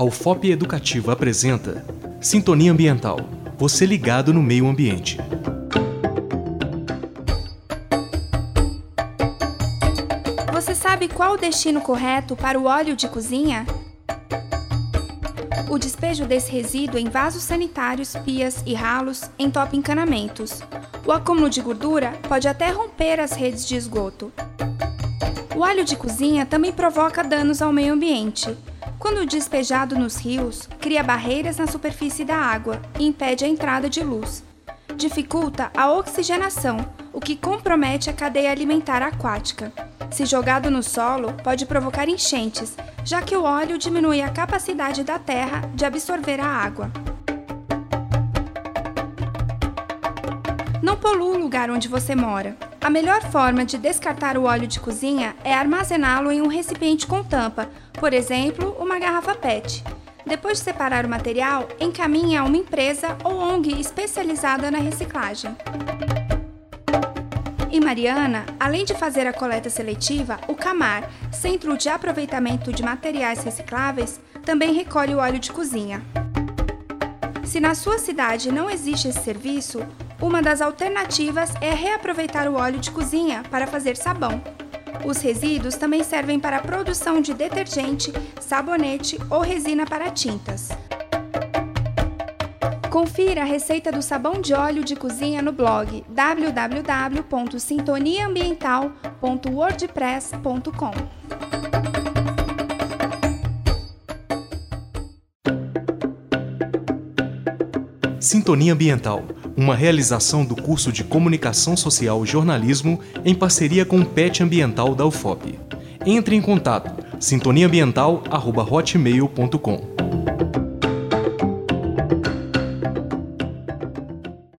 A UFOP Educativa apresenta Sintonia Ambiental. Você ligado no meio ambiente. Você sabe qual o destino correto para o óleo de cozinha? O despejo desse resíduo em vasos sanitários, pias e ralos entope encanamentos. O acúmulo de gordura pode até romper as redes de esgoto. O óleo de cozinha também provoca danos ao meio ambiente. Quando despejado nos rios, cria barreiras na superfície da água e impede a entrada de luz. Dificulta a oxigenação, o que compromete a cadeia alimentar aquática. Se jogado no solo, pode provocar enchentes, já que o óleo diminui a capacidade da terra de absorver a água. Não polua o lugar onde você mora. A melhor forma de descartar o óleo de cozinha é armazená-lo em um recipiente com tampa, por exemplo, uma garrafa PET. Depois de separar o material, encaminhe a uma empresa ou ONG especializada na reciclagem. Em Mariana, além de fazer a coleta seletiva, o CAMAR, Centro de Aproveitamento de Materiais Recicláveis, também recolhe o óleo de cozinha. Se na sua cidade não existe esse serviço, uma das alternativas é reaproveitar o óleo de cozinha para fazer sabão. Os resíduos também servem para a produção de detergente, sabonete ou resina para tintas. Confira a receita do sabão de óleo de cozinha no blog www.sintoniaambiental.wordpress.com. Sintonia Ambiental, uma realização do curso de Comunicação Social e Jornalismo em parceria com o PET Ambiental da UFOP. Entre em contato sintoniaambiental@hotmail.com.